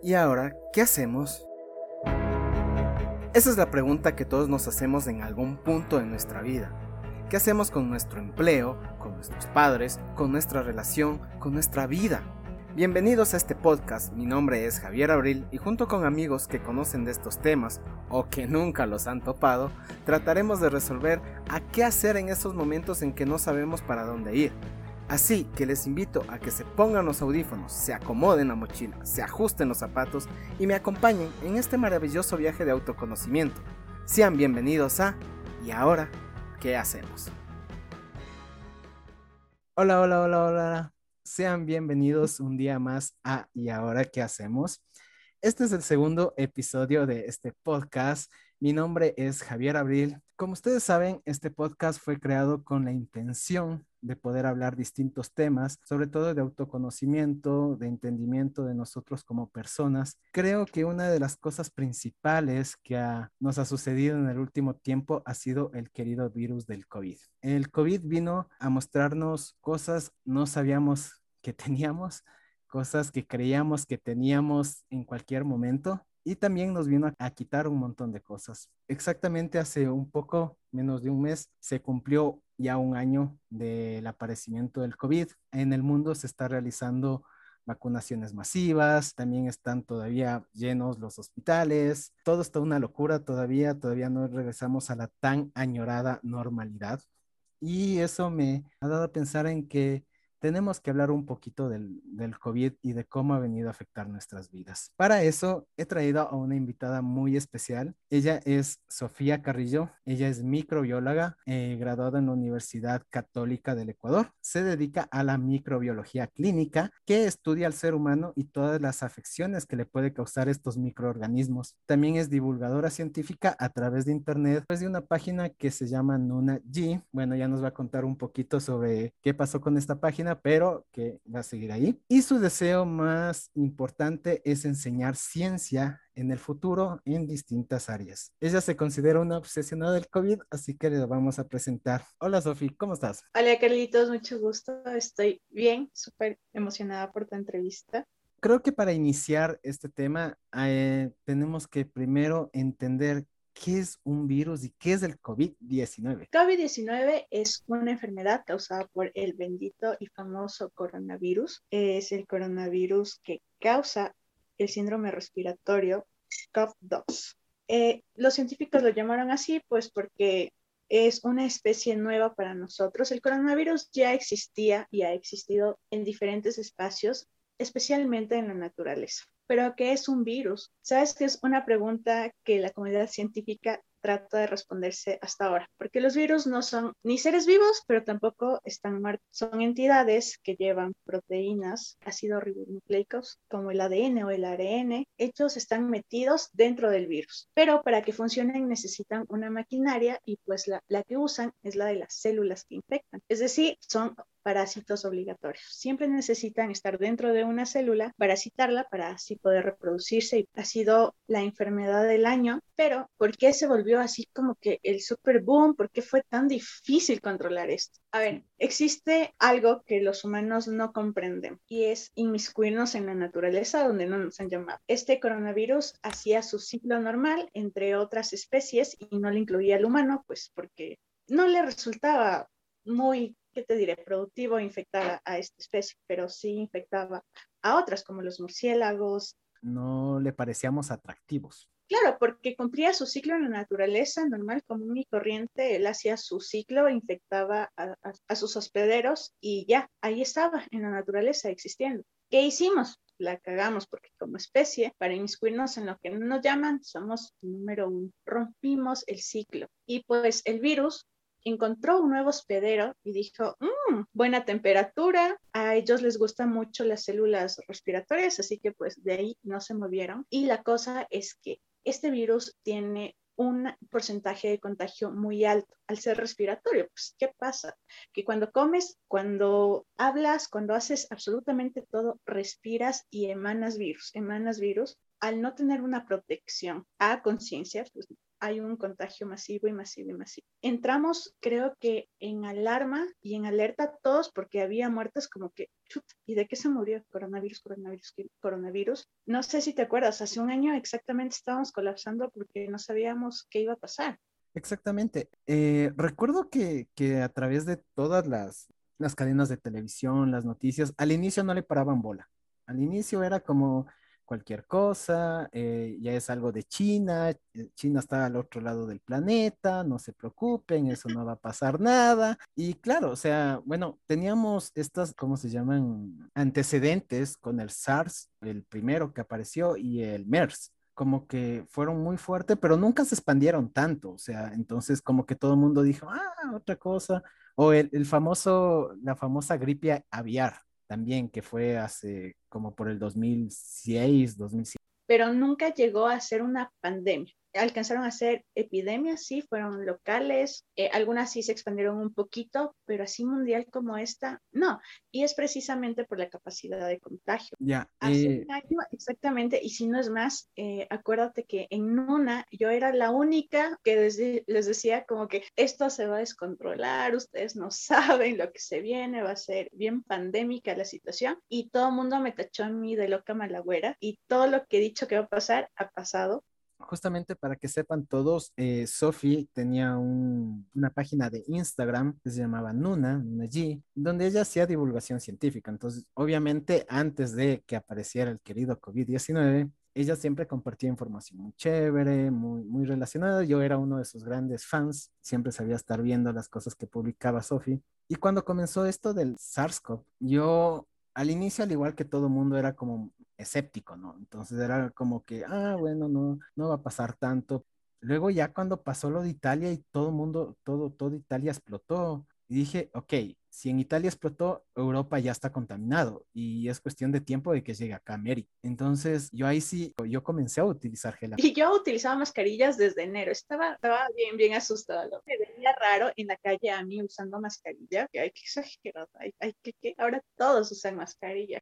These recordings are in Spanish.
¿Y ahora qué hacemos? Esa es la pregunta que todos nos hacemos en algún punto de nuestra vida. ¿Qué hacemos con nuestro empleo, con nuestros padres, con nuestra relación, con nuestra vida? Bienvenidos a este podcast, mi nombre es Javier Abril y junto con amigos que conocen de estos temas o que nunca los han topado, trataremos de resolver a qué hacer en esos momentos en que no sabemos para dónde ir Así que les invito a que se pongan los audífonos, se acomoden la mochila, se ajusten los zapatos y me acompañen en este maravilloso viaje de autoconocimiento. Sean bienvenidos a ¿Y ahora qué hacemos? Hola, hola, hola, hola. Sean bienvenidos un día más a ¿Y ahora qué hacemos? Este es el segundo episodio de este podcast. Mi nombre es Javier Abril. Como ustedes saben, este podcast fue creado con la intención de poder hablar distintos temas, sobre todo de autoconocimiento, de entendimiento de nosotros como personas. Creo que una de las cosas principales que nos ha sucedido en el último tiempo ha sido el querido virus del COVID. El COVID vino a mostrarnos cosas no sabíamos que teníamos, cosas que creíamos que teníamos en cualquier momento y también nos vino a, quitar un montón de cosas. Exactamente hace un poco, menos de un mes, se cumplió ya un año del aparecimiento del COVID. En el mundo se está realizando vacunaciones masivas, también están todavía llenos los hospitales, todo está una locura todavía, todavía no regresamos a la tan añorada normalidad. Y eso me ha dado a pensar en que tenemos que hablar un poquito del, del, COVID y de cómo ha venido a afectar nuestras vidas. Para eso he traído a una invitada muy especial. Ella es Sofía Carrillo. Ella es microbióloga, eh, graduada en la Universidad Católica del Ecuador. Se dedica a la microbiología clínica, que estudia al ser humano y todas las afecciones que le puede causar estos microorganismos. También es divulgadora científica a través de Internet, desde de una página que se llama Nuna G. Bueno, ya nos va a contar un poquito sobre qué pasó con esta página pero que va a seguir ahí. Y su deseo más importante es enseñar ciencia en el futuro en distintas áreas. Ella se considera una obsesionada del COVID, así que le vamos a presentar. Hola Sofi, ¿cómo estás? Hola Carlitos, mucho gusto. Estoy bien, súper emocionada por tu entrevista. Creo que para iniciar este tema eh, tenemos que primero entender ¿qué es un virus y qué es el COVID-19? COVID-19 es una enfermedad causada por el bendito y famoso coronavirus. Es el coronavirus que causa el síndrome respiratorio COV-2. Eh, los científicos lo llamaron así pues porque es una especie nueva para nosotros. El coronavirus ya existía y ha existido en diferentes espacios, especialmente en la naturaleza. ¿Pero qué es un virus? Sabes que es una pregunta que la comunidad científica trata de responderse hasta ahora, porque los virus no son ni seres vivos, pero tampoco están muertos. Son entidades que llevan proteínas, ácidos ribonucleicos, como el ADN o el ARN. Ellos están metidos dentro del virus, pero para que funcionen necesitan una maquinaria y pues la, la que usan es la de las células que infectan. Es decir, son parásitos obligatorios. Siempre necesitan estar dentro de una célula, parasitarla para así poder reproducirse. Y ha sido la enfermedad del año, pero ¿por qué se volvió así como que el super boom? ¿Por qué fue tan difícil controlar esto? A ver, existe algo que los humanos no comprenden y es inmiscuirnos en la naturaleza donde no nos han llamado. Este coronavirus hacía su ciclo normal entre otras especies y no le incluía al humano, pues porque no le resultaba muy ¿qué te diré? Productivo infectar a, esta especie, pero sí infectaba a otras como los murciélagos. No le parecíamos atractivos. Claro, porque cumplía su ciclo en la naturaleza normal, común y corriente. Él hacía su ciclo, infectaba a, sus hospederos y ya, ahí estaba, en la naturaleza, existiendo. ¿Qué hicimos? La cagamos porque como especie, para inmiscuirnos en lo que no nos llaman, somos número uno. Rompimos el ciclo. Y pues el virus encontró un nuevo hospedero y dijo, mmm, buena temperatura, a ellos les gustan mucho las células respiratorias, así que pues de ahí no se movieron. Y la cosa es que este virus tiene un porcentaje de contagio muy alto al ser respiratorio. Pues, ¿qué pasa? Que cuando comes, cuando hablas, cuando haces absolutamente todo, respiras y emanas virus, emanas virus. Al no tener una protección a conciencia, pues hay un contagio masivo y masivo y masivo. Entramos, creo que en alarma y en alerta todos porque había muertes como que, ¿y de qué se murió? Coronavirus, coronavirus, coronavirus. No sé si te acuerdas, hace un año exactamente estábamos colapsando porque no sabíamos qué iba a pasar. Exactamente. Eh, recuerdo que, que, a través de todas las, las cadenas de televisión, las noticias, al inicio no le paraban bola. Al inicio era como, cualquier cosa, eh, ya es algo de China, eh, China está al otro lado del planeta, no se preocupen, eso no va a pasar nada. Y claro, o sea, bueno, teníamos estas, ¿cómo se llaman? Antecedentes con el SARS, el primero que apareció, y el MERS como que fueron muy fuertes, pero nunca se expandieron tanto, o sea, entonces como que todo el mundo dijo, ah, otra cosa, o el, el famoso, la famosa gripe aviar, también, que fue hace como por el 2006, 2007. Pero nunca llegó a ser una pandemia alcanzaron a ser epidemias, sí, fueron locales, eh, algunas sí se expandieron un poquito, pero así mundial como esta, no. Y es precisamente por la capacidad de contagio. Ya. Hace eh, un año, exactamente, y si no es más, eh, acuérdate que en una yo era la única que les decía como que esto se va a descontrolar, ustedes no saben lo que se viene, va a ser bien pandémica la situación, y todo el mundo me tachó a mí de loca malagüera, y todo lo que he dicho que va a pasar, ha pasado justamente para que sepan todos, eh, Sophie tenía una página de Instagram que se llamaba Nuna, Nuna G, donde ella hacía divulgación científica. Entonces, obviamente, antes de que apareciera el querido COVID-19, ella siempre compartía información muy chévere, muy, muy relacionada. Yo era uno de sus grandes fans, siempre sabía estar viendo las cosas que publicaba Sophie. Y cuando comenzó esto del SARS-CoV, yo al inicio, al igual que todo mundo, era como escéptico, ¿no? Entonces era como que, ah, bueno, no, no va a pasar tanto. Luego ya cuando pasó lo de Italia y todo mundo, todo, todo Italia explotó, y dije, ok, si en Italia explotó, Europa ya está contaminado y es cuestión de tiempo de que llegue acá a América. Entonces, yo ahí sí, yo comencé a utilizar gel. Y yo utilizaba mascarillas desde enero. Estaba, estaba bien, bien asustada. Me veía raro en la calle a mí usando mascarilla. Que hay que exagerar, hay, hay que, que, ahora todos usan mascarilla.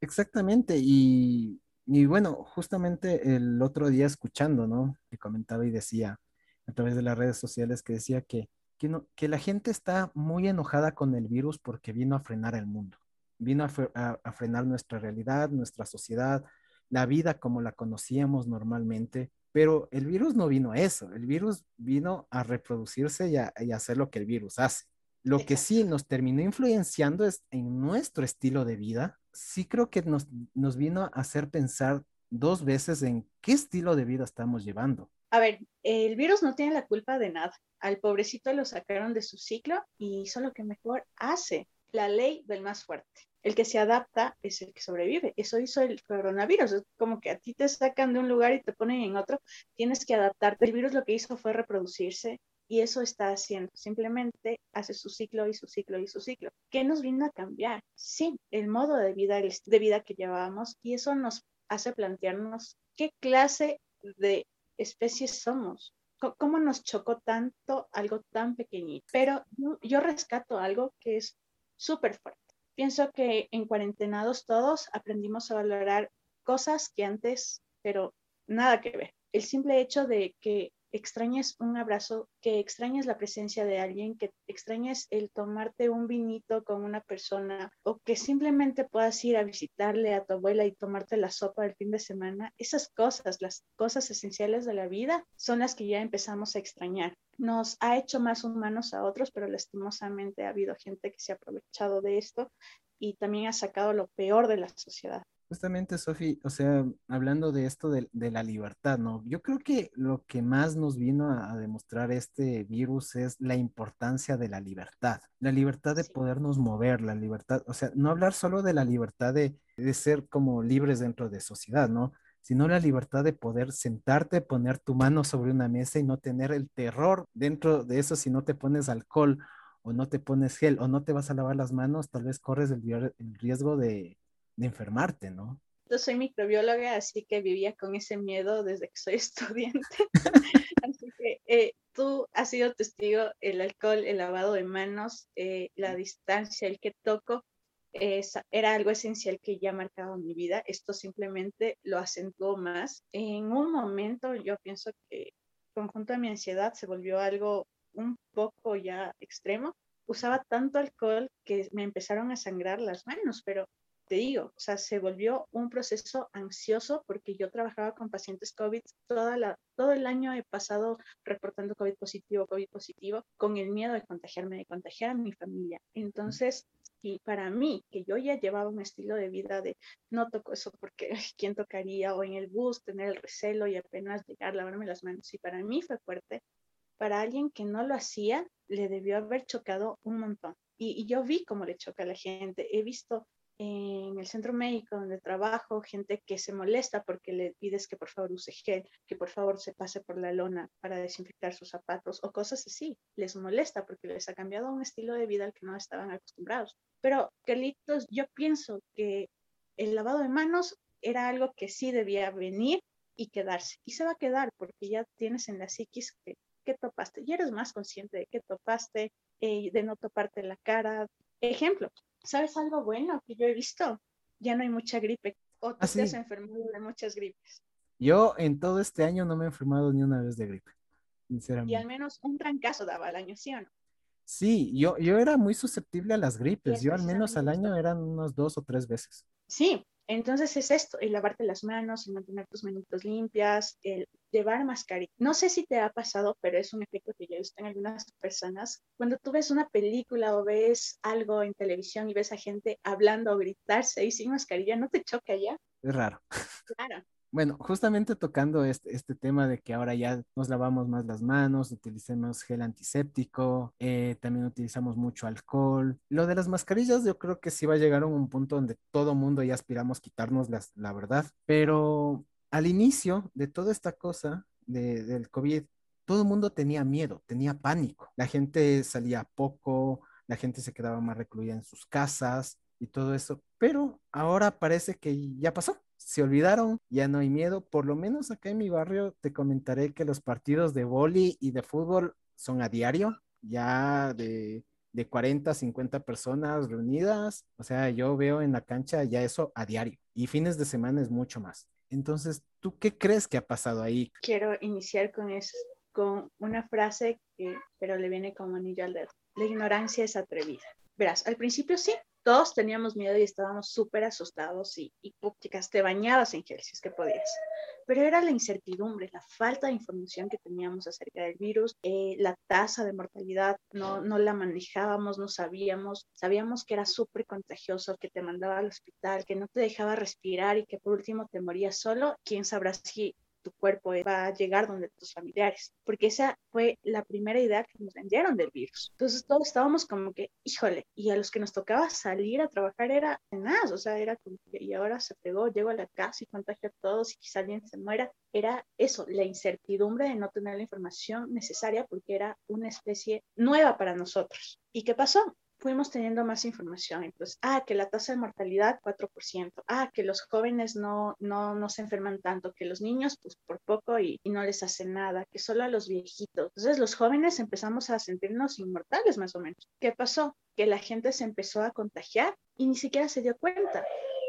Exactamente, y, y, bueno, justamente el otro día escuchando, ¿no? Que comentaba y decía a través de las redes sociales que decía que, que, no, que la gente está muy enojada con el virus porque vino a frenar el mundo, vino a, a, frenar nuestra realidad, nuestra sociedad, la vida como la conocíamos normalmente, pero el virus no vino a eso, el virus vino a reproducirse y a, y a hacer lo que el virus hace. Lo que sí nos terminó influenciando es en nuestro estilo de vida, sí creo que nos, nos vino a hacer pensar dos veces en qué estilo de vida estamos llevando. A ver, el virus no tiene la culpa de nada. Al pobrecito lo sacaron de su ciclo y hizo lo que mejor hace, la ley del más fuerte. El que se adapta es el que sobrevive. Eso hizo el coronavirus. Es como que a ti te sacan de un lugar y te ponen en otro. Tienes que adaptarte. El virus lo que hizo fue reproducirse y eso está haciendo. Simplemente hace su ciclo y su ciclo y su ciclo. ¿Qué nos vino a cambiar? Sí, el modo de vida, de vida que llevábamos y eso nos hace plantearnos qué clase de especies somos. ¿Cómo nos chocó tanto algo tan pequeñito? Pero yo rescato algo que es súper fuerte. Pienso que en cuarentenados todos aprendimos a valorar cosas que antes, pero nada que ver. El simple hecho de que extrañes un abrazo, que extrañes la presencia de alguien, que extrañes el tomarte un vinito con una persona o que simplemente puedas ir a visitarle a tu abuela y tomarte la sopa del fin de semana, esas cosas, las cosas esenciales de la vida, son las que ya empezamos a extrañar. Nos ha hecho más humanos a otros, pero lastimosamente ha habido gente que se ha aprovechado de esto y también ha sacado lo peor de la sociedad. Justamente, Sofi, o sea, hablando de esto de, la libertad, ¿no? Yo creo que lo que más nos vino a, demostrar este virus es la importancia de la libertad, la libertad de podernos mover, la libertad, o sea, no hablar solo de la libertad de, de ser como libres dentro de sociedad, ¿no? Sino la libertad de poder sentarte, poner tu mano sobre una mesa y no tener el terror dentro de eso si no te pones alcohol o no te pones gel o no te vas a lavar las manos, tal vez corres el riesgo de de enfermarte, ¿no? Yo soy microbióloga, así que vivía con ese miedo desde que soy estudiante. así que eh, tú has sido testigo, el alcohol, el lavado de manos, eh, la distancia, el que toco, era algo esencial que ya marcaba mi vida. Esto simplemente lo acentuó más. En un momento yo pienso que conjunto a mi ansiedad se volvió algo un poco ya extremo. Usaba tanto alcohol que me empezaron a sangrar las manos, pero te digo, o sea, se volvió un proceso ansioso porque yo trabajaba con pacientes COVID, todo el año he pasado reportando COVID positivo, COVID positivo, con el miedo de contagiarme, de contagiar a mi familia. Entonces, y para mí, que yo ya llevaba un estilo de vida de no toco eso porque quién tocaría, o en el bus tener el recelo y apenas llegar, lavarme las manos. Y para mí fue fuerte. Para alguien que no lo hacía, le debió haber chocado un montón. Y, y yo vi cómo le choca a la gente. He visto en el centro médico donde trabajo, gente que se molesta porque le pides que por favor use gel, que por favor se pase por la lona para desinfectar sus zapatos o cosas así. Les molesta porque les ha cambiado un estilo de vida al que no estaban acostumbrados. Pero, Carlitos, yo pienso que el lavado de manos era algo que sí debía venir y quedarse. Y se va a quedar porque ya tienes en la psiquis que, que topaste. Y eres más consciente de que topaste, eh, de no toparte la cara. Ejemplo, ¿sabes algo bueno que yo he visto? Ya no hay mucha gripe. O tú ah, te has enfermado de muchas gripes. Yo en todo este año no me he enfermado ni una vez de gripe, sinceramente. Y al menos un trancazo daba al año, ¿sí o no? Sí, yo, yo era muy susceptible a las gripes. Yo al menos al año eran unos dos o tres veces. Sí, entonces es esto, el lavarte las manos, el mantener tus manitos limpias, el llevar mascarilla. No sé si te ha pasado, pero es un efecto que yo he visto en algunas personas. Cuando tú ves una película o ves algo en televisión y ves a gente hablando o gritarse y sin mascarilla, ¿no te choca ya? Es raro. Claro. Bueno, justamente tocando este, este, tema de que ahora ya nos lavamos más las manos, utilicemos gel antiséptico, eh, también utilizamos mucho alcohol. Lo de las mascarillas yo creo que sí va a llegar a un punto donde todo mundo ya aspiramos quitarnos las, la verdad, pero al inicio de toda esta cosa de, del COVID, todo el mundo tenía miedo, tenía pánico. La gente salía poco, la gente se quedaba más recluida en sus casas y todo eso, pero ahora parece que ya pasó se olvidaron, ya no hay miedo. Por lo menos acá en mi barrio te comentaré que los partidos de vóley y de fútbol son a diario, ya de, de 40, 50 personas reunidas. O sea, yo veo en la cancha ya eso a diario y fines de semana es mucho más. Entonces, ¿tú qué crees que ha pasado ahí? Quiero iniciar con eso, con una frase que, pero le viene como anillo al dedo. La ignorancia es atrevida. Verás, al principio sí, todos teníamos miedo y estábamos súper asustados y, y te bañabas en gel si es que podías. Pero era la incertidumbre, la falta de información que teníamos acerca del virus, eh, la tasa de mortalidad, no, no la manejábamos, no sabíamos, sabíamos que era súper contagioso, que te mandaba al hospital, que no te dejaba respirar y que por último te morías solo. ¿Quién sabrá si tu cuerpo va a llegar donde tus familiares, porque esa fue la primera idea que nos vendieron del virus. Entonces todos estábamos como que, híjole, y a los que nos tocaba salir a trabajar era nada, o sea, era como que, y ahora se pegó, llego a la casa y contagio a todos y quizá alguien se muera. Era eso, la incertidumbre de no tener la información necesaria porque era una especie nueva para nosotros. ¿Y qué pasó? Fuimos teniendo más información. Entonces, ah, que la tasa de mortalidad 4%, ah, que los jóvenes no, no, no se enferman tanto, que los niños pues por poco y, no les hacen nada, que solo a los viejitos. Entonces los jóvenes empezamos a sentirnos inmortales más o menos. ¿Qué pasó? Que la gente se empezó a contagiar y ni siquiera se dio cuenta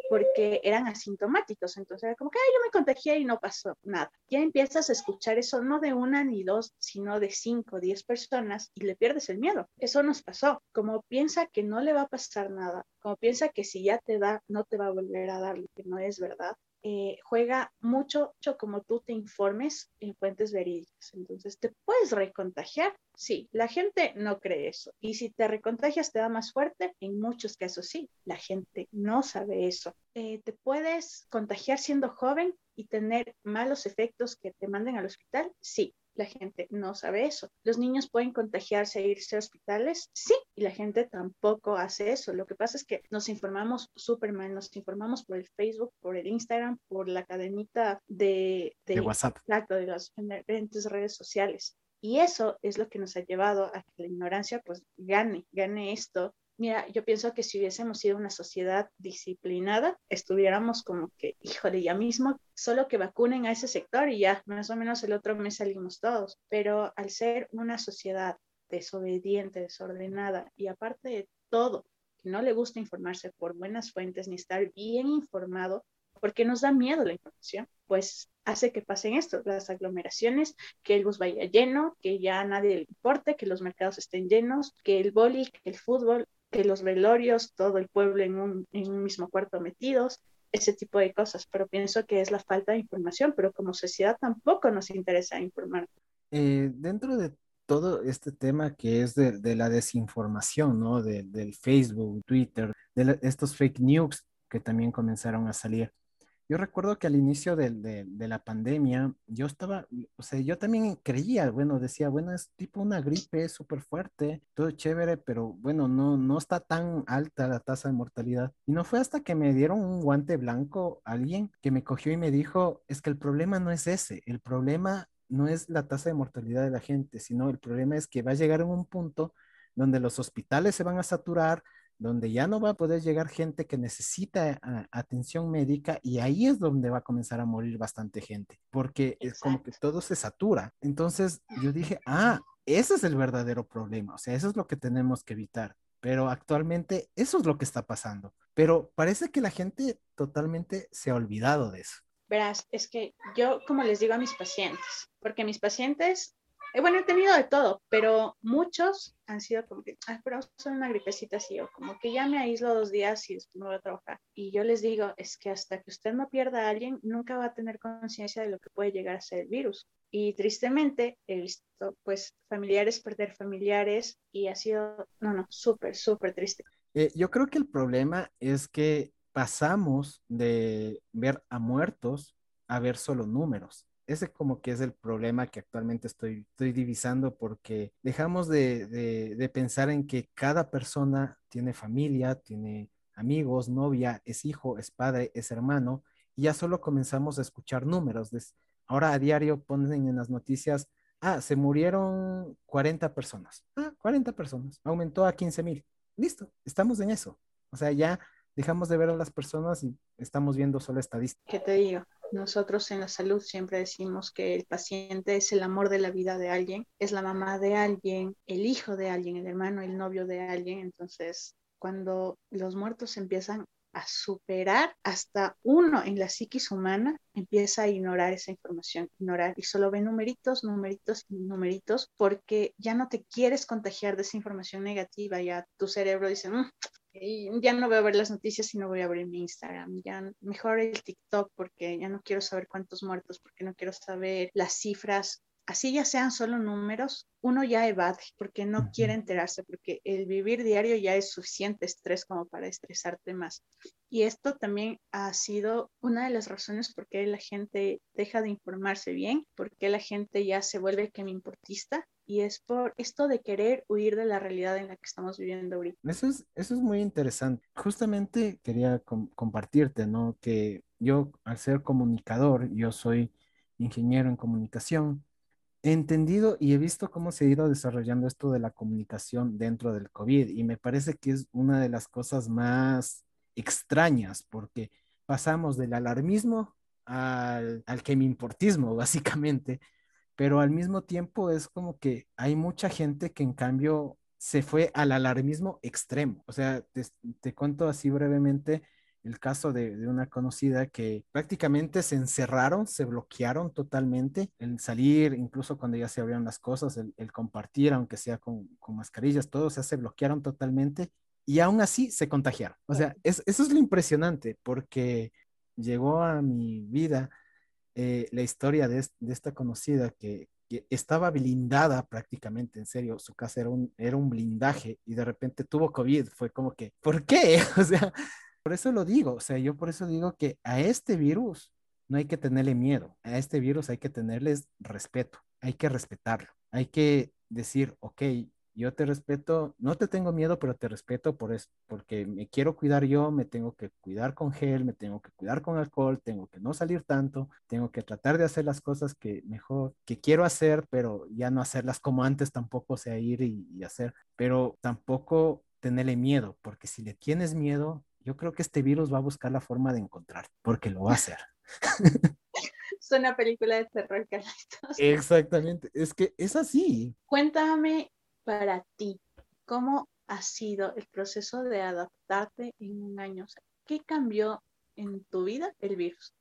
porque eran asintomáticos. Entonces era como que yo me contagié y no pasó nada. Ya empiezas a escuchar eso no de una ni dos, sino de cinco, diez personas y le pierdes el miedo. Eso nos pasó. Como piensa que no le va a pasar nada, como piensa que si ya te da, no te va a volver a dar que no es verdad, eh, juega mucho, como tú te informes en fuentes verídicas. Entonces, ¿te puedes recontagiar? Sí, la gente no cree eso. Y si te recontagias, te da más fuerte. En muchos casos sí, la gente no sabe eso. Eh, ¿Te puedes contagiar siendo joven y tener malos efectos que te manden al hospital? Sí, la gente no sabe eso. ¿Los niños pueden contagiarse e irse a hospitales? Sí, y la gente tampoco hace eso. Lo que pasa es que nos informamos súper mal, nos informamos por el Facebook, por el Instagram, por la cadenita de, de, WhatsApp. Exacto, de las diferentes redes sociales. Y eso es lo que nos ha llevado a que la ignorancia pues gane, gane esto Mira, yo pienso que si hubiésemos sido una sociedad disciplinada, estuviéramos como que, híjole, ya mismo, solo que vacunen a ese sector y ya, más o menos el otro mes salimos todos. Pero al ser una sociedad desobediente, desordenada y aparte de todo, que no le gusta informarse por buenas fuentes ni estar bien informado, porque nos da miedo la información. pues hace que pasen esto, las aglomeraciones, que el bus vaya lleno, que ya nadie le importe, que los mercados estén llenos, que el boli, que el fútbol, que los velorios, todo el pueblo en un, en un mismo cuarto metidos, ese tipo de cosas, pero pienso que es la falta de información, pero como sociedad tampoco nos interesa informar. Eh, dentro de todo este tema que es de, la desinformación, ¿no? del Facebook, Twitter, de estos fake news que también comenzaron a salir. Yo recuerdo que al inicio de, la pandemia, yo estaba, o sea, yo también creía, bueno, decía, bueno, es tipo una gripe súper fuerte, todo chévere, pero bueno, no, no está tan alta la tasa de mortalidad. Y no fue hasta que me dieron un guante blanco alguien que me cogió y me dijo, es que el problema no es ese, el problema no es la tasa de mortalidad de la gente, sino el problema es que va a llegar en un punto donde los hospitales se van a saturar, donde ya no va a poder llegar gente que necesita ah, atención médica y ahí es donde va a comenzar a morir bastante gente, porque es como que todo se satura. Entonces yo dije, ah, ese es el verdadero problema, o sea, eso es lo que tenemos que evitar. Pero actualmente eso es lo que está pasando. Pero parece que la gente totalmente se ha olvidado de eso. Verás, es que yo, como les digo a mis pacientes, porque mis pacientes eh, bueno, he tenido de todo, pero muchos han sido como que, ah, pero son una gripecita así, o como que ya me aíslo dos días y después me voy a trabajar. Y yo les digo, es que hasta que usted no pierda a alguien, nunca va a tener conciencia de lo que puede llegar a ser el virus. Y tristemente he visto, pues, familiares perder familiares y ha sido, no, no, súper, súper triste. Eh, yo creo que el problema es que pasamos de ver a muertos a ver solo números ese como que es el problema que actualmente estoy, estoy divisando porque dejamos de, de, pensar en que cada persona tiene familia, tiene amigos, novia, es hijo, es padre, es hermano, y ya solo comenzamos a escuchar números. Ahora a diario ponen en las noticias, ah, se murieron 40 personas. Ah, 40 personas. Aumentó a 15 mil. Listo, estamos en eso. O sea, ya dejamos de ver a las personas y estamos viendo solo estadísticas. ¿Qué te digo? Nosotros en la salud siempre decimos que el paciente es el amor de la vida de alguien, es la mamá de alguien, el hijo de alguien, el hermano, el novio de alguien. Entonces, cuando los muertos empiezan a superar hasta uno en la psiquis humana, empieza a ignorar esa información, ignorar y solo ve numeritos, numeritos y numeritos porque ya no te quieres contagiar de esa información negativa, ya tu cerebro dice, ya no voy a ver las noticias y no voy a abrir mi Instagram, ya mejor el TikTok porque ya no quiero saber cuántos muertos, porque no quiero saber las cifras, así ya sean solo números, uno ya evade porque no quiere enterarse, porque el vivir diario ya es suficiente estrés como para estresarte más. Y esto también ha sido una de las razones por qué la gente deja de informarse bien, porque la gente ya se vuelve que me importista y es por esto de querer huir de la realidad en la que estamos viviendo ahorita. Eso es, eso es muy interesante. Justamente quería compartirte, ¿no? Que yo, al ser comunicador, yo soy ingeniero en comunicación, he entendido y he visto cómo se ha ido desarrollando esto de la comunicación dentro del COVID y me parece que es una de las cosas más extrañas porque pasamos del alarmismo al, al que me importismo, básicamente pero al mismo tiempo es como que hay mucha gente que en cambio se fue al alarmismo extremo. O sea, te, cuento así brevemente el caso de, una conocida que prácticamente se encerraron, se bloquearon totalmente, el salir, incluso cuando ya se abrieron las cosas, el, compartir, aunque sea con, mascarillas, todo, o se bloquearon totalmente y aún así se contagiaron. O sea, eso es lo impresionante porque llegó a mi vida eh, la historia de, esta conocida que, estaba blindada prácticamente, en serio, su casa era un, era un blindaje y de repente tuvo COVID, fue como que, ¿por qué? O sea, por eso lo digo, o sea, yo por eso digo que a este virus no hay que tenerle miedo, a este virus hay que tenerles respeto, hay que respetarlo, hay que decir, ok, yo te respeto, no te tengo miedo, pero te respeto por eso, porque me quiero cuidar yo, me tengo que cuidar con gel, me tengo que cuidar con alcohol, tengo que no salir tanto, tengo que tratar de hacer las cosas que mejor, que quiero hacer, pero ya no hacerlas como antes tampoco, o sea, ir y, hacer, pero tampoco tenerle miedo, porque si le tienes miedo, yo creo que este virus va a buscar la forma de encontrar, porque lo va a hacer. Es una película de terror, Carlitos. Exactamente, es que es así. Cuéntame para ti, ¿cómo ha sido el proceso de adaptarte en un año? ¿Qué cambió en tu vida el virus?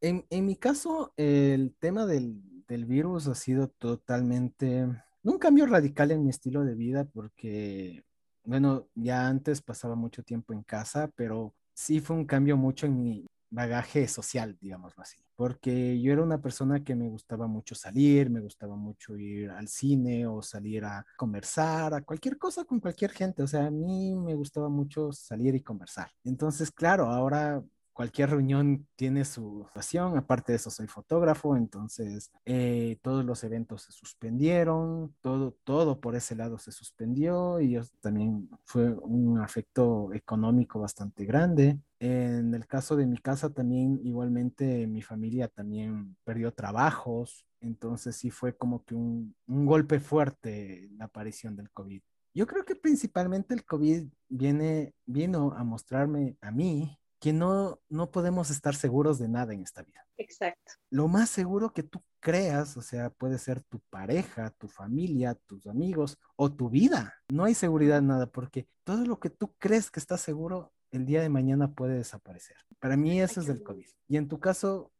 En, en mi caso, el tema del, del virus ha sido totalmente, un cambio radical en mi estilo de vida porque, bueno, ya antes pasaba mucho tiempo en casa, pero sí fue un cambio mucho en mi bagaje social, digámoslo así, porque yo era una persona que me gustaba mucho salir, me gustaba mucho ir al cine o salir a conversar, a cualquier cosa con cualquier gente, o sea, a mí me gustaba mucho salir y conversar. Entonces, claro, ahora cualquier reunión tiene su pasión, aparte de eso soy fotógrafo, entonces eh, todos los eventos se suspendieron, todo, todo por ese lado se suspendió y también fue un afecto económico bastante grande. En el caso de mi casa también igualmente mi familia también perdió trabajos, entonces sí fue como que un, un golpe fuerte la aparición del COVID. Yo creo que principalmente el COVID viene, vino a mostrarme a mí que no, no podemos estar seguros de nada en esta vida. Exacto. Lo más seguro que tú creas, o sea, puede ser tu pareja, tu familia, tus amigos o tu vida. No hay seguridad en nada porque todo lo que tú crees que está seguro, el día de mañana puede desaparecer. Para mí eso es del COVID. Y en tu caso,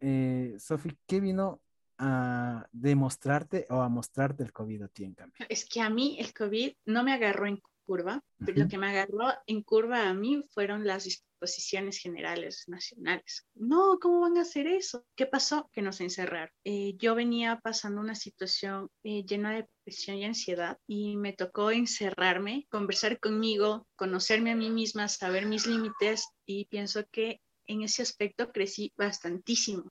eh, Sofi, ¿qué vino a demostrarte o a mostrarte el COVID a ti en cambio? Es que a mí el COVID no me agarró en curva, pero lo que me agarró en curva a mí fueron las disposiciones generales nacionales. No, ¿cómo van a hacer eso? ¿Qué pasó? Que nos encerraron. Eh, yo venía pasando una situación eh, llena de presión y ansiedad y me tocó encerrarme, conversar conmigo, conocerme a mí misma, saber mis límites y pienso que en ese aspecto crecí bastantísimo.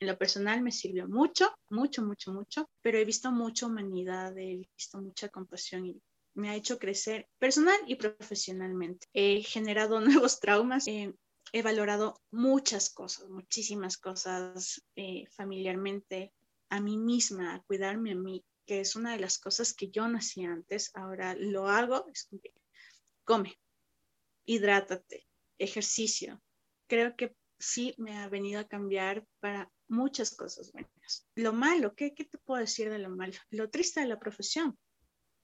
En lo personal me sirvió mucho, mucho, mucho, mucho, pero he visto mucha humanidad, he visto mucha compasión y me ha hecho crecer personal y profesionalmente. He generado nuevos traumas, he valorado muchas cosas, muchísimas cosas eh, familiarmente, a mí misma, a cuidarme a mí, que es una de las cosas que yo no hacía antes, ahora lo hago, es come, hidrátate, ejercicio. Creo que sí me ha venido a cambiar para muchas cosas buenas. Lo malo, ¿qué, qué te puedo decir de lo malo? Lo triste de la profesión,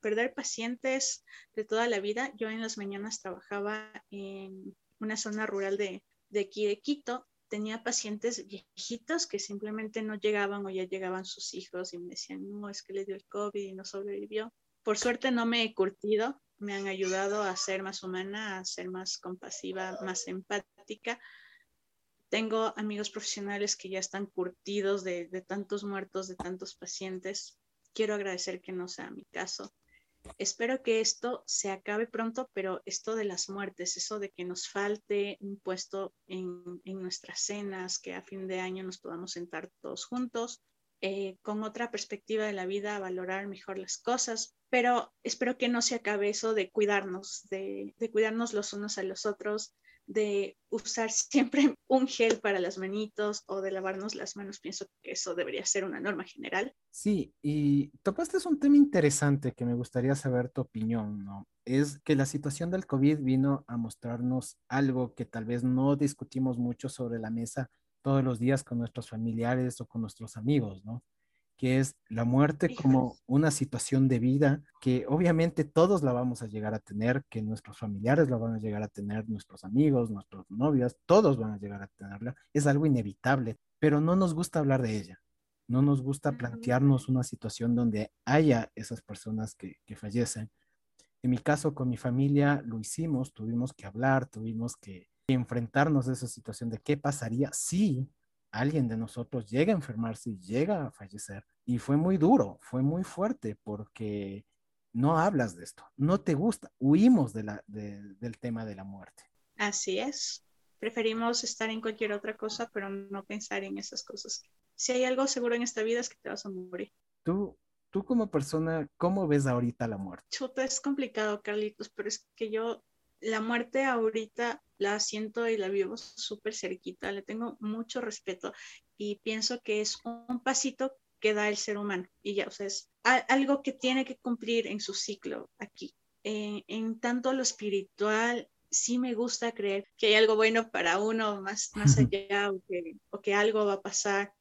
perder pacientes de toda la vida. Yo en las mañanas trabajaba en una zona rural de, aquí de Quito. Tenía pacientes viejitos que simplemente no llegaban o ya llegaban sus hijos y me decían, no, es que le dio el COVID y no sobrevivió. Por suerte no me he curtido, me han ayudado a ser más humana, a ser más compasiva, más empática. Tengo amigos profesionales que ya están curtidos de tantos muertos, de tantos pacientes. Quiero agradecer que no sea mi caso. Espero que esto se acabe pronto, pero esto de las muertes, eso de que nos falte un puesto en, nuestras cenas, que a fin de año nos podamos sentar todos juntos, eh, con otra perspectiva de la vida, valorar mejor las cosas, pero espero que no se acabe eso de cuidarnos, de, de cuidarnos los unos a los otros, de usar siempre un gel para las manitos o de lavarnos las manos. Pienso que eso debería ser una norma general. Sí, y topaste es un tema interesante que me gustaría saber tu opinión, ¿no? Es que la situación del COVID vino a mostrarnos algo que tal vez no discutimos mucho sobre la mesa todos los días con nuestros familiares o con nuestros amigos, ¿no? Que es la muerte como una situación de vida que obviamente todos la vamos a llegar a tener, que nuestros familiares la van a llegar a tener, nuestros amigos, nuestros novios, todos van a llegar a tenerla. Es algo inevitable, pero no nos gusta hablar de ella. No nos gusta plantearnos una situación donde haya esas personas que, que fallecen. En mi caso, con mi familia lo hicimos, tuvimos que hablar, tuvimos que enfrentarnos a esa situación de qué pasaría si alguien de nosotros llega a enfermarse y llega a fallecer. Y fue muy duro, fue muy fuerte porque no hablas de esto, no te gusta, huimos de la, del tema de la muerte. Así es, preferimos estar en cualquier otra cosa, pero no pensar en esas cosas. Si hay algo seguro en esta vida es que te vas a morir. Tú, tú como persona, ¿cómo ves ahorita la muerte? Chuta, es complicado, Carlitos, pero es que yo la muerte ahorita la siento y la vivo súper cerquita, le tengo mucho respeto y pienso que es un pasito que da el ser humano y ya, o sea, es algo que tiene que cumplir en su ciclo aquí. Eh, en tanto lo espiritual, sí me gusta creer que hay algo bueno para uno más, más allá o que, o que algo va a pasar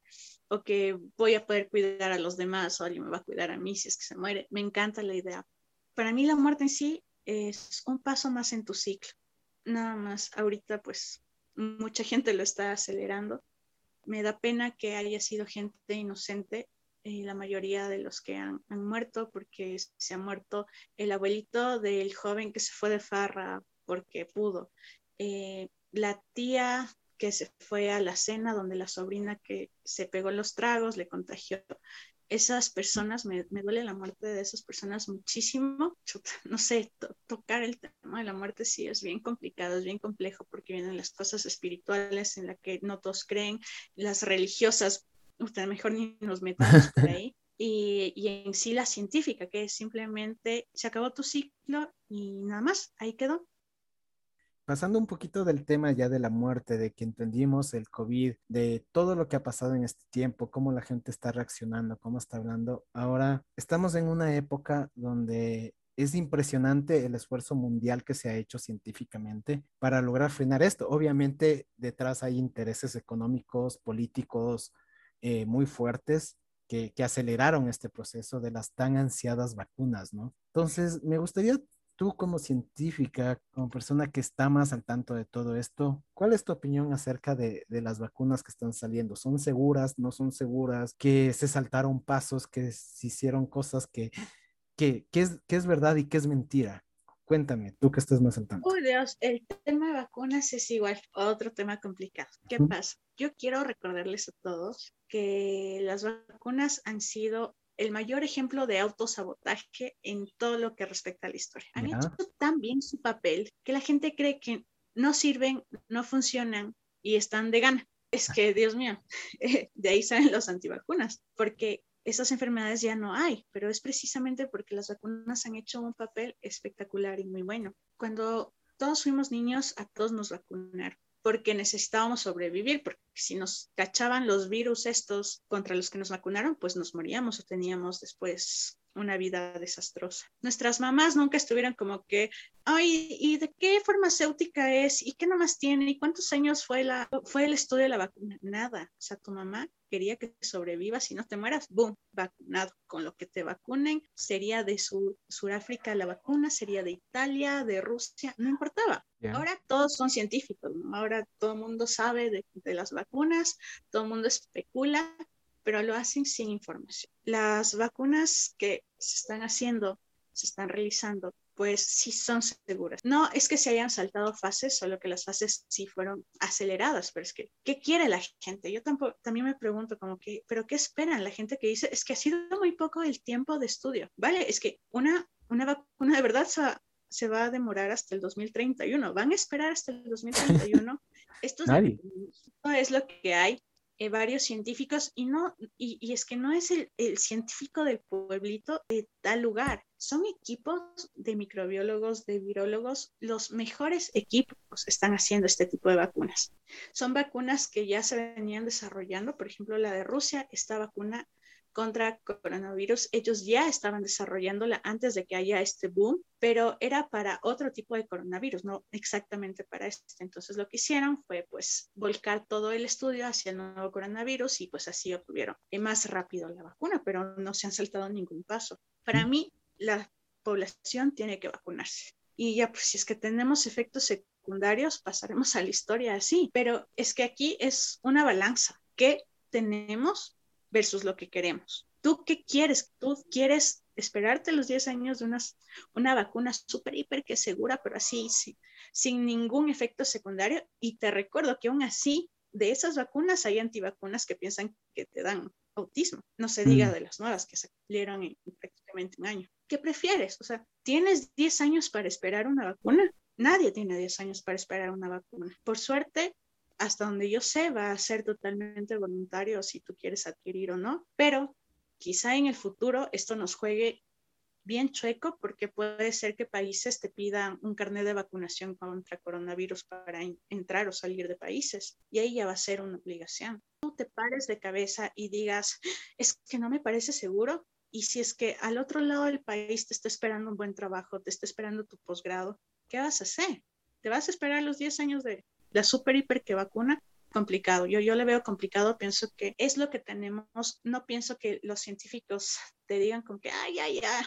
o que voy a poder cuidar a los demás o alguien me va a cuidar a mí si es que se muere. Me encanta la idea. Para mí la muerte en sí es un paso más en tu ciclo nada más ahorita pues mucha gente lo está acelerando Me da pena que haya sido gente inocente eh, la mayoría de los que han, muerto, porque se ha muerto el abuelito del joven que se fue de farra porque pudo, eh, la tía que se fue a la cena donde la sobrina que se pegó los tragos le contagió. Esas personas, me, duele la muerte de esas personas muchísimo. No sé, tocar el tema de la muerte sí es bien complicado, es bien complejo porque vienen las cosas espirituales en las que no todos creen, las religiosas usted mejor ni nos metamos por ahí. Y, y, en sí la científica, que es simplemente se acabó tu ciclo y nada más, ahí quedó. Pasando un poquito del tema ya de la muerte, de que entendimos el COVID, de todo lo que ha pasado en este tiempo, cómo la gente está reaccionando, cómo está hablando, ahora estamos en una época donde es impresionante el esfuerzo mundial que se ha hecho científicamente para lograr frenar esto. Obviamente detrás hay intereses económicos, políticos, eh, muy fuertes que, que, aceleraron este proceso de las tan ansiadas vacunas, ¿no? Entonces, me gustaría tú como científica, como persona que está más al tanto de todo esto, ¿cuál es tu opinión acerca de, de las vacunas que están saliendo? ¿Son seguras? ¿No son seguras? ¿Que se saltaron pasos? ¿Que se hicieron cosas que, que, que, es, que es verdad y que es mentira? Cuéntame, tú que estás más al tanto. Uy, Dios, el tema de vacunas es igual, otro tema complicado. ¿Qué pasa? Yo quiero recordarles a todos que las vacunas han sido el mayor ejemplo de autosabotaje en todo lo que respecta a la historia. Han hecho tan bien su papel que la gente cree que no sirven, no funcionan y están de gana. Es que, Dios mío, de ahí salen los antivacunas, porque esas enfermedades ya no hay, pero es precisamente porque las vacunas han hecho un papel espectacular y muy bueno. Cuando todos fuimos niños, a todos nos vacunaron porque necesitábamos sobrevivir, porque si nos cachaban los virus estos contra los que nos vacunaron, pues nos moríamos o teníamos después una vida desastrosa. Nuestras mamás nunca estuvieron como que, ay, ¿y de qué farmacéutica es? ¿Y qué nomás tiene? ¿Y cuántos años fue, la, fue el estudio de la vacuna? Nada. O sea, tu mamá quería que sobrevivas y no te mueras, boom, vacunado. Con lo que te vacunen, sería de Sur, Suráfrica la vacuna, sería de Italia, de Rusia, no importaba. Ahora todos son científicos, ahora todo el mundo sabe de, de las vacunas, todo el mundo especula pero lo hacen sin información. Las vacunas que se están haciendo, se están realizando, pues sí son seguras. No es que se hayan saltado fases, solo que las fases sí fueron aceleradas, pero es que, ¿qué quiere la gente? Yo tampoco, también me pregunto como que, ¿pero qué esperan la gente que dice? Es que ha sido muy poco el tiempo de estudio, ¿vale? Es que una, una vacuna de verdad se va, se va a demorar hasta el 2031, van a esperar hasta el 2031. Esto es lo que hay eh, varios científicos y no y, es que no es el, el, científico del pueblito de tal lugar son equipos de microbiólogos de virólogos los mejores equipos están haciendo este tipo de vacunas. Son vacunas que ya se venían desarrollando por ejemplo la de Rusia esta vacuna contra coronavirus. Ellos ya estaban desarrollándola antes de que haya este boom, pero era para otro tipo de coronavirus, no exactamente para este. Entonces lo que hicieron fue pues volcar todo el estudio hacia el nuevo coronavirus y pues así obtuvieron más rápido la vacuna, pero no se han saltado ningún paso. Para mí, la población tiene que vacunarse. Y ya, pues si es que tenemos efectos secundarios, pasaremos a la historia así. Pero es que aquí es una balanza. ¿Qué tenemos versus lo que queremos. ¿Tú qué quieres? ¿Tú quieres esperarte los 10 años de unas, una vacuna súper, hiper que segura, pero así, sin ningún efecto secundario? Y te recuerdo que aún así, de esas vacunas hay antivacunas que piensan que te dan autismo. No se diga mm. de las nuevas que se cumplieron en prácticamente un año. ¿Qué prefieres? O sea, ¿tienes 10 años para esperar una vacuna? Nadie tiene 10 años para esperar una vacuna. Por suerte, hasta donde yo sé, va a ser totalmente voluntario si tú quieres adquirir o no, pero quizá en el futuro esto nos juegue bien chueco porque puede ser que países te pidan un carnet de vacunación contra coronavirus para entrar o salir de países y ahí ya va a ser una obligación. Tú te pares de cabeza y digas, es que no me parece seguro. Y si es que al otro lado del país te está esperando un buen trabajo, te está esperando tu posgrado, ¿qué vas a hacer? ¿Te vas a esperar los 10 años de, la super hiper que vacuna, complicado. Yo, yo le veo complicado, pienso que es lo que tenemos, no pienso que los científicos te digan como que, ay, ay, ay,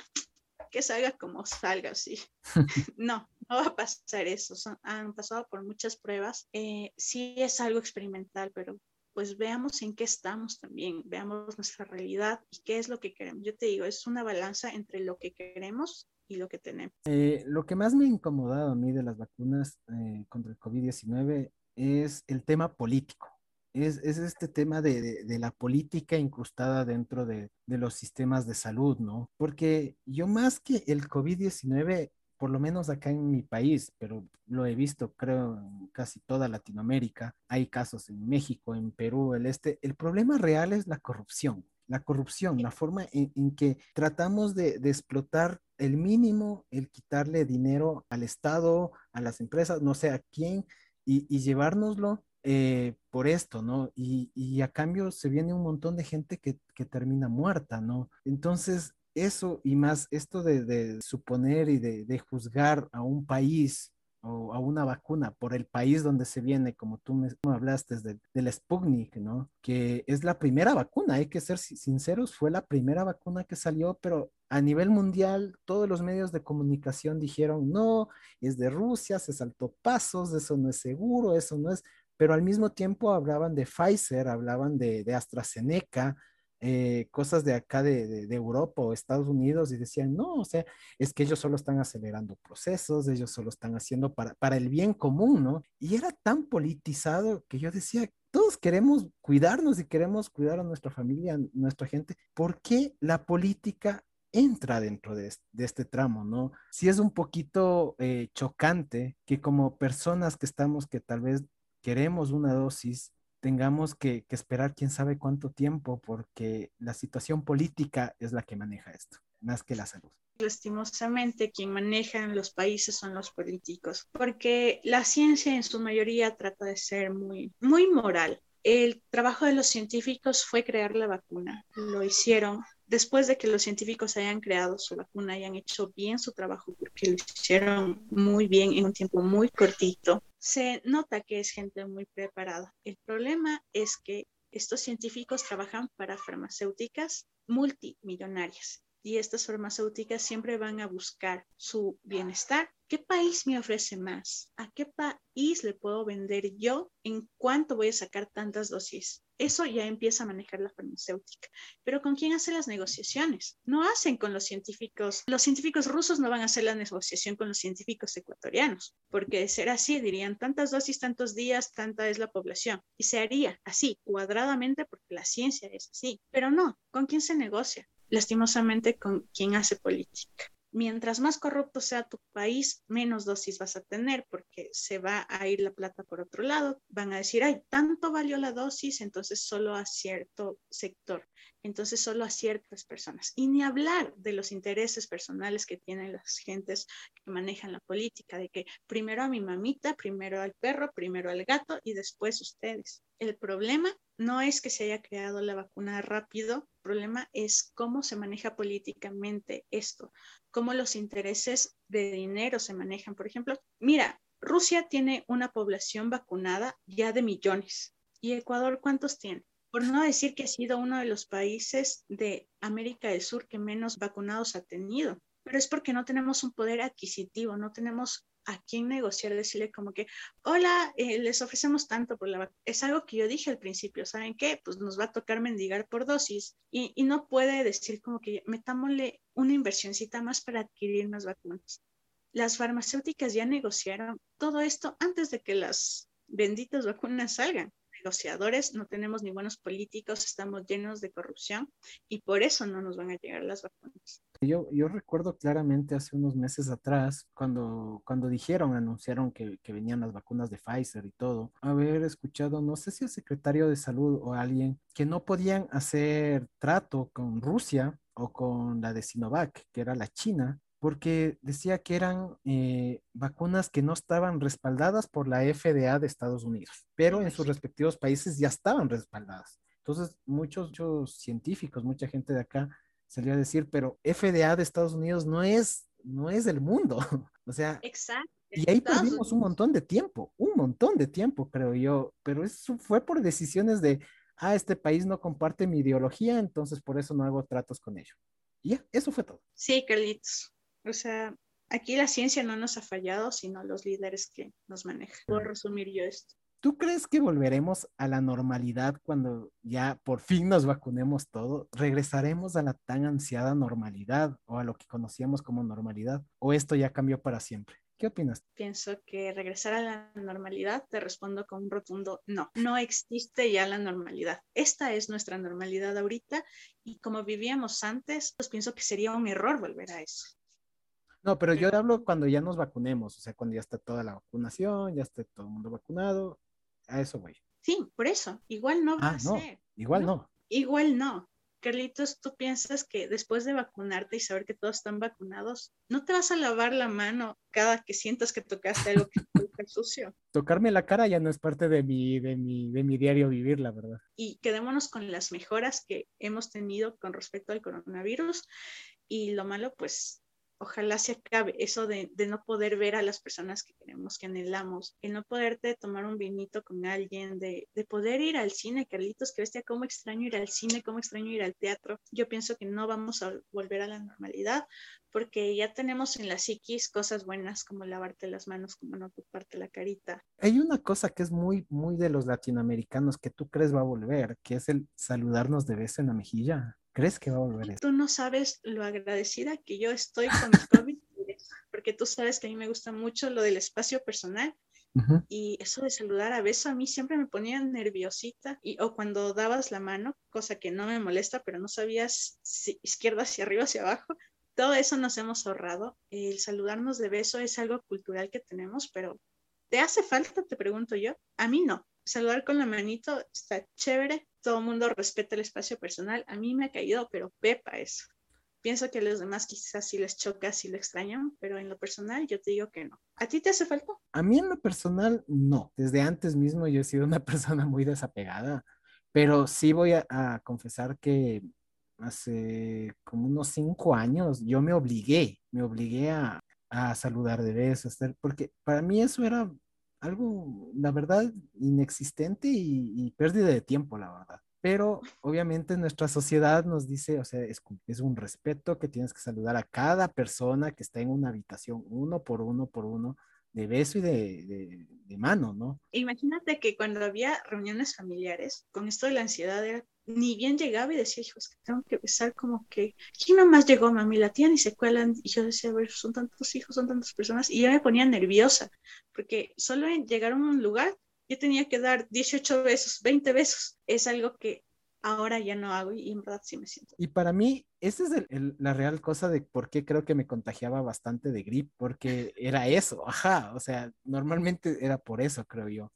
que salga como salga, sí. no, no va a pasar eso. han pasado por muchas pruebas. Eh, sí es algo experimental, pero pues veamos en qué estamos también, veamos nuestra realidad y qué es lo que queremos. Yo te digo, es una balanza entre lo que queremos y lo que tenemos. Eh, lo que más me ha incomodado a mí de las vacunas eh, contra el COVID-19 es el tema político. Es, es este tema de, de, de, la política incrustada dentro de, de, los sistemas de salud, ¿no? Porque yo más que el COVID-19, por lo menos acá en mi país, pero lo he visto, creo, casi toda Latinoamérica, hay casos en México, en Perú, el este, el problema real es la corrupción la corrupción, la forma en, que tratamos de, de, explotar el mínimo, el quitarle dinero al Estado, a las empresas, no sé a quién, y, y llevárnoslo eh, por esto, ¿no? Y, a cambio se viene un montón de gente que termina muerta, ¿no? Entonces, eso y más esto de, de suponer y de, de, juzgar a un país o a una vacuna por el país donde se viene, como tú me hablaste de, del Sputnik, ¿no? Que es la primera vacuna, hay que ser sinceros, fue la primera vacuna que salió, pero a nivel mundial todos los medios de comunicación dijeron, no, es de Rusia, se saltó pasos, eso no es seguro, eso no es, pero al mismo tiempo hablaban de Pfizer, hablaban de, de AstraZeneca, eh, cosas de acá de, de, Europa o Estados Unidos y decían, no, o sea, es que ellos solo están acelerando procesos, ellos solo están haciendo para, para el bien común, ¿no? Y era tan politizado que yo decía, todos queremos cuidarnos y queremos cuidar a nuestra familia, nuestra gente. ¿Por qué la política entra dentro de, este tramo, ¿no? Sí es un poquito eh, chocante que como personas que estamos, que tal vez queremos una dosis, tengamos que, que, esperar quién sabe cuánto tiempo, porque la situación política es la que maneja esto, más que la salud. Lastimosamente, quien maneja en los países son los políticos, porque la ciencia en su mayoría trata de ser muy, muy moral. El trabajo de los científicos fue crear la vacuna. Lo hicieron después de que los científicos hayan creado su vacuna, hayan hecho bien su trabajo, porque lo hicieron muy bien en un tiempo muy cortito, se nota que es gente muy preparada. El problema es que estos científicos trabajan para farmacéuticas multimillonarias y estas farmacéuticas siempre van a buscar su bienestar. ¿Qué país me ofrece más? ¿A qué país le puedo vender yo? ¿En cuánto voy a sacar tantas dosis? Eso ya empieza a manejar la farmacéutica. Pero ¿con quién hace las negociaciones? No hacen con los científicos. Los científicos rusos no van a hacer la negociación con los científicos ecuatorianos, porque de ser así dirían tantas dosis, tantos días, tanta es la población. Y se haría así, cuadradamente, porque la ciencia es así. Pero no, ¿con quién se negocia? Lastimosamente con quien hace política. Mientras más corrupto sea tu país, menos dosis vas a tener porque se va a ir la plata por otro lado. Van a decir, ay, tanto valió la dosis, entonces solo a cierto sector, entonces solo a ciertas personas. Y ni hablar de los intereses personales que tienen las gentes que manejan la política, de que primero a mi mamita, primero al perro, primero al gato y después ustedes. El problema no es que se haya creado la vacuna rápido, el problema es cómo se maneja políticamente esto, cómo los intereses de dinero se manejan. Por ejemplo, mira, Rusia tiene una población vacunada ya de millones. ¿Y Ecuador cuántos tiene? Por no decir que ha sido uno de los países de América del Sur que menos vacunados ha tenido. Pero es porque no tenemos un poder adquisitivo, no tenemos a quién negociar, decirle como que, hola, eh, les ofrecemos tanto por la vacuna. Es algo que yo dije al principio, ¿saben qué? Pues nos va a tocar mendigar por dosis y, y no puede decir como que metámosle una inversioncita más para adquirir más vacunas. Las farmacéuticas ya negociaron todo esto antes de que las benditas vacunas salgan negociadores, no tenemos ni buenos políticos, estamos llenos de corrupción y por eso no nos van a llegar las vacunas. Yo, yo recuerdo claramente hace unos meses atrás, cuando, cuando dijeron, anunciaron que, que venían las vacunas de Pfizer y todo, haber escuchado, no sé si el secretario de salud o alguien, que no podían hacer trato con Rusia o con la de Sinovac, que era la China, porque decía que eran eh, vacunas que no estaban respaldadas por la FDA de Estados Unidos, pero en sus respectivos países ya estaban respaldadas. Entonces, muchos, muchos científicos, mucha gente de acá salió a decir, pero FDA de Estados Unidos no es, no es el mundo. o sea, Exacto. y ahí perdimos un montón de tiempo, un montón de tiempo, creo yo, pero eso fue por decisiones de, ah, este país no comparte mi ideología, entonces por eso no hago tratos con ellos. Y ya, eso fue todo. Sí, Carlitos. O sea, aquí la ciencia no nos ha fallado, sino los líderes que nos manejan. Puedo resumir yo esto. ¿Tú crees que volveremos a la normalidad cuando ya por fin nos vacunemos todo? ¿Regresaremos a la tan ansiada normalidad o a lo que conocíamos como normalidad? ¿O esto ya cambió para siempre? ¿Qué opinas? Pienso que regresar a la normalidad, te respondo con un rotundo no. No existe ya la normalidad. Esta es nuestra normalidad ahorita y como vivíamos antes, pues pienso que sería un error volver a eso. No, pero yo hablo cuando ya nos vacunemos, o sea, cuando ya está toda la vacunación, ya esté todo el mundo vacunado, a eso voy. Sí, por eso, igual no va ah, a no, ser. Igual no. Igual no. Carlitos, ¿tú piensas que después de vacunarte y saber que todos están vacunados, no te vas a lavar la mano cada que sientas que tocaste algo que está sucio? Tocarme la cara ya no es parte de mi, de, mi, de mi diario vivir, la verdad. Y quedémonos con las mejoras que hemos tenido con respecto al coronavirus. Y lo malo, pues ojalá se acabe eso de, no poder ver a las personas que queremos, que anhelamos, el no poderte tomar un vinito con alguien, de, poder ir al cine, Carlitos, que bestia, cómo extraño ir al cine, cómo extraño ir al teatro. Yo pienso que no vamos a volver a la normalidad porque ya tenemos en la psiquis cosas buenas como lavarte las manos, como no ocuparte la carita. Hay una cosa que es muy, muy de los latinoamericanos que tú crees va a volver, que es el saludarnos de beso en la mejilla. ¿Crees que va a volver eso? Tú no sabes lo agradecida que yo estoy con mi COVID, porque tú sabes que a mí me gusta mucho lo del espacio personal. Y eso de saludar a beso a mí siempre me ponía nerviosita. Y, o cuando dabas la mano, cosa que no me molesta, pero no sabías si izquierda hacia arriba, hacia abajo. Todo eso nos hemos ahorrado. El saludarnos de beso es algo cultural que tenemos, pero ¿te hace falta? Te pregunto yo. A mí no saludar con la manito está chévere, todo el mundo respeta el espacio personal, a mí me ha caído, pero pepa eso. Pienso que a los demás quizás sí les choca, sí lo extrañan, pero en lo personal yo te digo que no. ¿A ti te hace falta? A mí en lo personal no. Desde antes mismo yo he sido una persona muy desapegada, pero sí voy a, a confesar que hace como unos cinco años yo me obligué, me obligué a, a saludar de vez, porque para mí eso era algo, la verdad, inexistente y, pérdida de tiempo, la verdad. Pero obviamente nuestra sociedad nos dice, o sea, es, es, un respeto que tienes que saludar a cada persona que está en una habitación, uno por uno por uno, de beso y de, de, mano, ¿no? Imagínate que cuando había reuniones familiares, con esto de la ansiedad, ni bien llegaba y decía, hijos, que tengo que besar como que, ¿quién nomás llegó, mami? La tía ni se cuelan. Y yo decía, a ver, son tantos hijos, son tantas personas. Y ya me ponía nerviosa, porque solo en llegar a un lugar, yo tenía que dar 18 besos, 20 besos. Es algo que ahora ya no hago y en verdad sí me siento. Y para mí, esa es la real cosa de por qué creo que me contagiaba bastante de grip, porque era eso, ajá, o sea, normalmente era por eso, creo yo.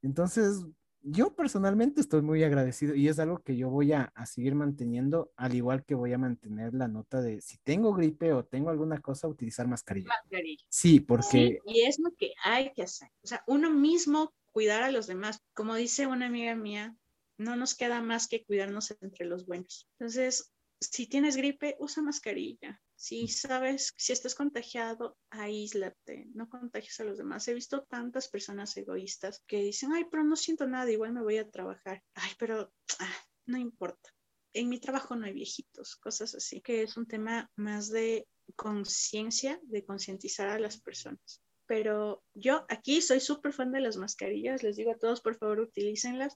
Entonces, yo personalmente estoy muy agradecido y es algo que yo voy a, seguir manteniendo, al igual que voy a mantener la nota de si tengo gripe o tengo alguna cosa, utilizar mascarilla. Mascarilla. Sí, porque... y es lo que hay que hacer. O sea, uno mismo cuidar a los demás. Como dice una amiga mía, no nos queda más que cuidarnos entre los buenos. Entonces, si tienes gripe, usa mascarilla. Si sabes, si estás contagiado, aíslate, no contagies a los demás. He visto tantas personas egoístas que dicen, ay, pero no siento nada, igual me voy a trabajar. Ay, pero ah, no importa. En mi trabajo no hay viejitos, cosas así, que es un tema más de conciencia, de concientizar a las personas pero yo aquí soy súper fan de las mascarillas, les digo a todos, por favor, utilícenlas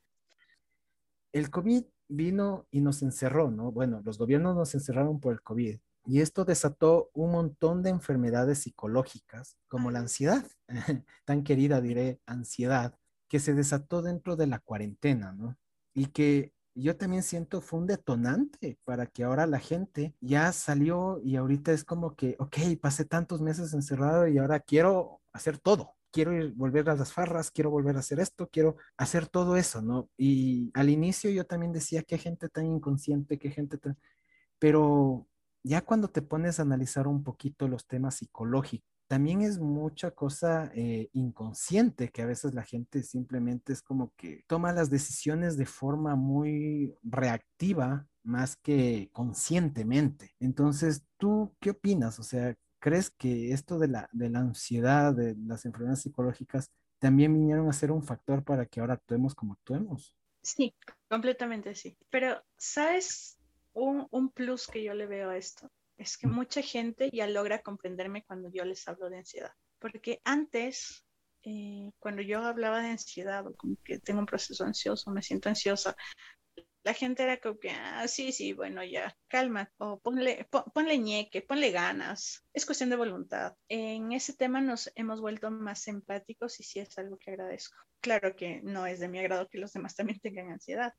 el COVID vino y nos encerró, ¿no? Bueno, los gobiernos nos encerraron por el COVID y esto desató un montón de enfermedades psicológicas, como la ansiedad, tan querida diré, ansiedad, que se desató dentro de la cuarentena, ¿no? Y que yo también siento fue un detonante para que ahora la gente ya salió y ahorita es como que, ok, pasé tantos meses encerrado y ahora quiero hacer todo, quiero ir, volver a las farras, quiero volver a hacer esto, quiero hacer todo eso, ¿no? Y al inicio yo también decía, qué gente tan inconsciente, qué gente tan... Pero ya cuando te pones a analizar un poquito los temas psicológicos, también es mucha cosa eh, inconsciente que a veces la gente simplemente es como que toma las decisiones de forma muy reactiva más que conscientemente. Entonces, ¿tú qué opinas? O sea, ¿Crees que esto de la, de la ansiedad, de las enfermedades psicológicas, también vinieron a ser un factor para que ahora actuemos como actuemos? Sí, completamente sí. Pero, ¿sabes un, un plus que yo le veo a esto? Es que mucha gente ya logra comprenderme cuando yo les hablo de ansiedad. Porque antes eh, cuando yo hablaba de ansiedad o como que tengo un proceso ansioso, me siento ansiosa, la gente era como que, ah, sí, sí, bueno, ya, calma, o ponle, ponle ñeque, ponle ganas, es cuestión de voluntad. En ese tema nos hemos vuelto más empáticos y sí es algo que agradezco. Claro que no es de mi agrado que los demás también tengan ansiedad.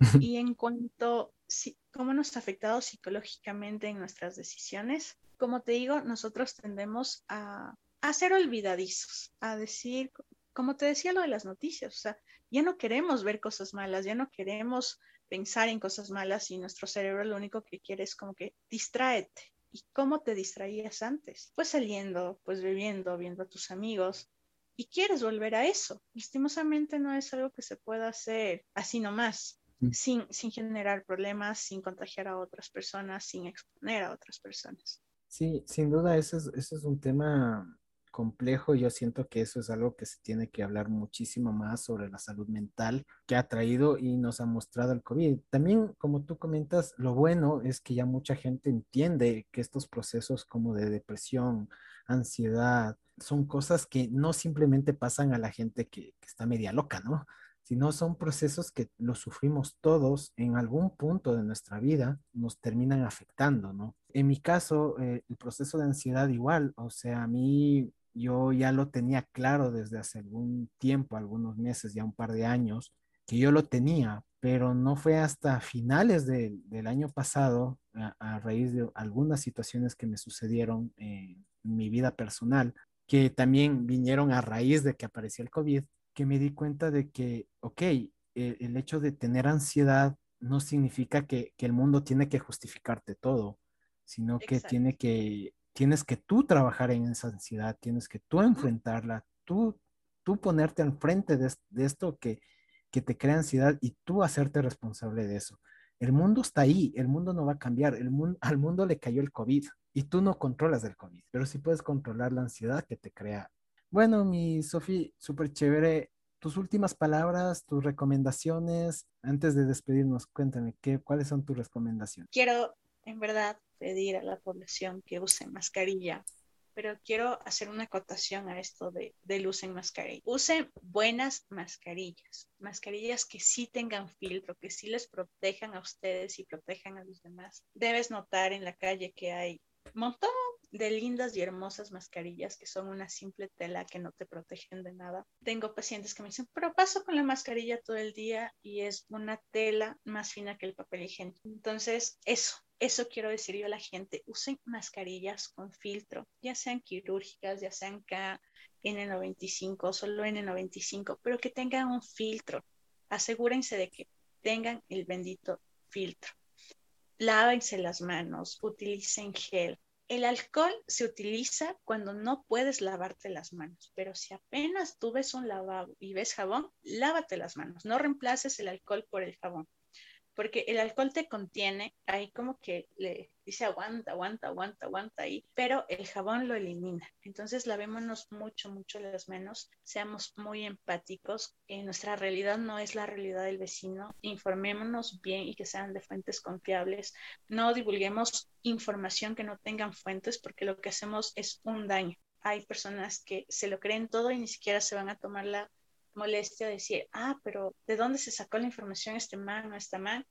y en cuanto a cómo nos ha afectado psicológicamente en nuestras decisiones, como te digo, nosotros tendemos a, a ser olvidadizos, a decir, como te decía lo de las noticias, o sea, ya no queremos ver cosas malas, ya no queremos pensar en cosas malas y nuestro cerebro lo único que quiere es como que distráete. ¿Y cómo te distraías antes? Pues saliendo, pues bebiendo, viendo a tus amigos. Y quieres volver a eso. Lastimosamente no es algo que se pueda hacer así nomás, mm. sin, sin generar problemas, sin contagiar a otras personas, sin exponer a otras personas. Sí, sin duda, ese es, ese es un tema complejo. Yo siento que eso es algo que se tiene que hablar muchísimo más sobre la salud mental que ha traído y nos ha mostrado el COVID. También, como tú comentas, lo bueno es que ya mucha gente entiende que estos procesos como de depresión, ansiedad, son cosas que no simplemente pasan a la gente que, está media loca, ¿no? sino son procesos que los sufrimos todos en algún punto de nuestra vida, nos terminan afectando, ¿no? En mi caso, eh, el proceso de ansiedad igual, o sea, a mí yo ya lo tenía claro desde hace algún tiempo, algunos meses, ya un par de años, que yo lo tenía, pero no fue hasta finales del año pasado, a, raíz de algunas situaciones que me sucedieron en mi vida personal, que también vinieron a raíz de que apareció el COVID, que me di cuenta de que, ok, el, hecho de tener ansiedad no significa que, que, el mundo tiene que justificarte todo, sino que tiene que tienes que tú trabajar en esa ansiedad, tienes que tú enfrentarla, tú, tú ponerte al frente de, esto que, te crea ansiedad y tú hacerte responsable de eso. El mundo está ahí, el mundo no va a cambiar, el mundo, al mundo le cayó el COVID y tú no controlas el COVID, pero sí puedes controlar la ansiedad que te crea. Bueno, mi Sofi, súper chévere. Tus últimas palabras, tus recomendaciones, antes de despedirnos, cuéntame, ¿qué, ¿cuáles son tus recomendaciones? Quiero, en verdad, pedir a la población que use mascarilla, pero quiero hacer una acotación a esto de, del usen mascarilla. Usen buenas mascarillas, mascarillas que sí tengan filtro, que sí les protejan a ustedes y protejan a los demás. Debes notar en la calle que hay un montón de lindas y hermosas mascarillas que son una simple tela que no te protegen de nada. Tengo pacientes que me dicen, pero paso con la mascarilla todo el día y es una tela más fina que el papel higiénico. Entonces, eso, eso quiero decir yo a la gente, usen mascarillas con filtro, ya sean quirúrgicas, ya sean KN95, solo N95, pero que tengan un filtro. Asegúrense de que tengan el bendito filtro. Lávense las manos, utilicen gel. El alcohol se utiliza cuando no puedes lavarte las manos, pero si apenas tú ves un lavabo y ves jabón, lávate las manos. No reemplaces el alcohol por el jabón porque el alcohol te contiene, ahí como que le dice aguanta, aguanta, aguanta, aguanta ahí, pero el jabón lo elimina. Entonces lavémonos mucho, mucho las manos, seamos muy empáticos, en nuestra realidad no es la realidad del vecino, informémonos bien y que sean de fuentes confiables, no divulguemos información que no tengan fuentes porque lo que hacemos es un daño. Hay personas que se lo creen todo y ni siquiera se van a tomar la molestia decir, ah, pero ¿de dónde se sacó la información este man o esta man?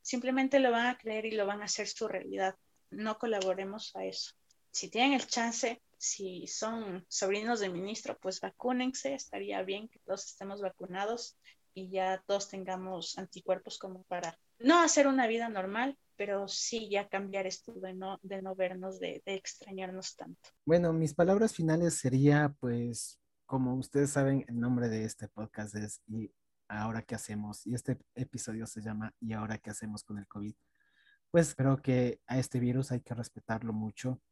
Simplemente lo van a creer y lo van a hacer su realidad. No colaboremos a eso. Si tienen el chance, si son sobrinos de ministro, pues vacúnense. Estaría bien que todos estemos vacunados y ya todos tengamos anticuerpos como para no hacer una vida normal, pero sí ya cambiar esto de no, de no vernos, de, de extrañarnos tanto. Bueno, mis palabras finales sería pues como ustedes saben, el nombre de este podcast es ¿Y ahora qué hacemos? Y este episodio se llama ¿Y ahora qué hacemos con el COVID? Pues creo que a este virus hay que respetarlo mucho.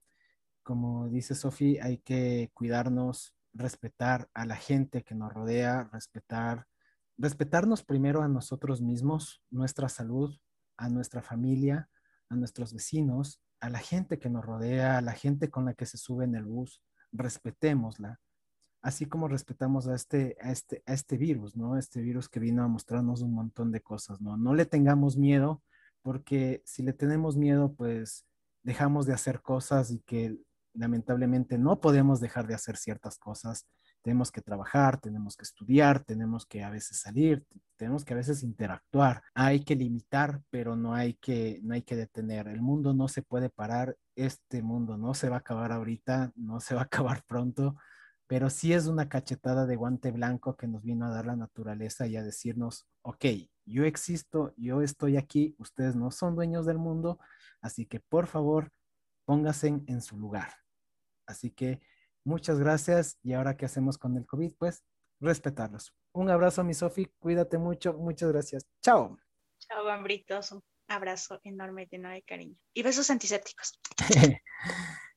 Como dice Sofía, hay que cuidarnos, respetar a la gente que nos rodea, respetar, respetarnos primero a nosotros mismos, nuestra salud, a nuestra familia, a nuestros vecinos, a la gente que nos rodea, a la gente con la que se sube en el bus, respetémosla así como respetamos a este, a este, a este virus, ¿no? Este virus que vino a mostrarnos un montón de cosas, ¿no? No le tengamos miedo, porque si le tenemos miedo, pues dejamos de hacer cosas y que lamentablemente no podemos dejar de hacer ciertas cosas tenemos que trabajar, tenemos que estudiar, tenemos que a veces salir, tenemos que a veces interactuar. Hay que limitar, pero no hay que, no hay que detener. El mundo no se puede parar, este mundo no se va a acabar ahorita, no se va a acabar pronto, pero sí es una cachetada de guante blanco que nos vino a dar la naturaleza y a decirnos, ok, yo existo, yo estoy aquí, ustedes no son dueños del mundo, así que por favor, pónganse en su lugar. Así que muchas gracias y ahora qué hacemos con el COVID, pues respetarlos. Un abrazo, mi Sofi, cuídate mucho, muchas gracias. Chao. Chao, gambritos, un abrazo enorme lleno de cariño y besos antisépticos.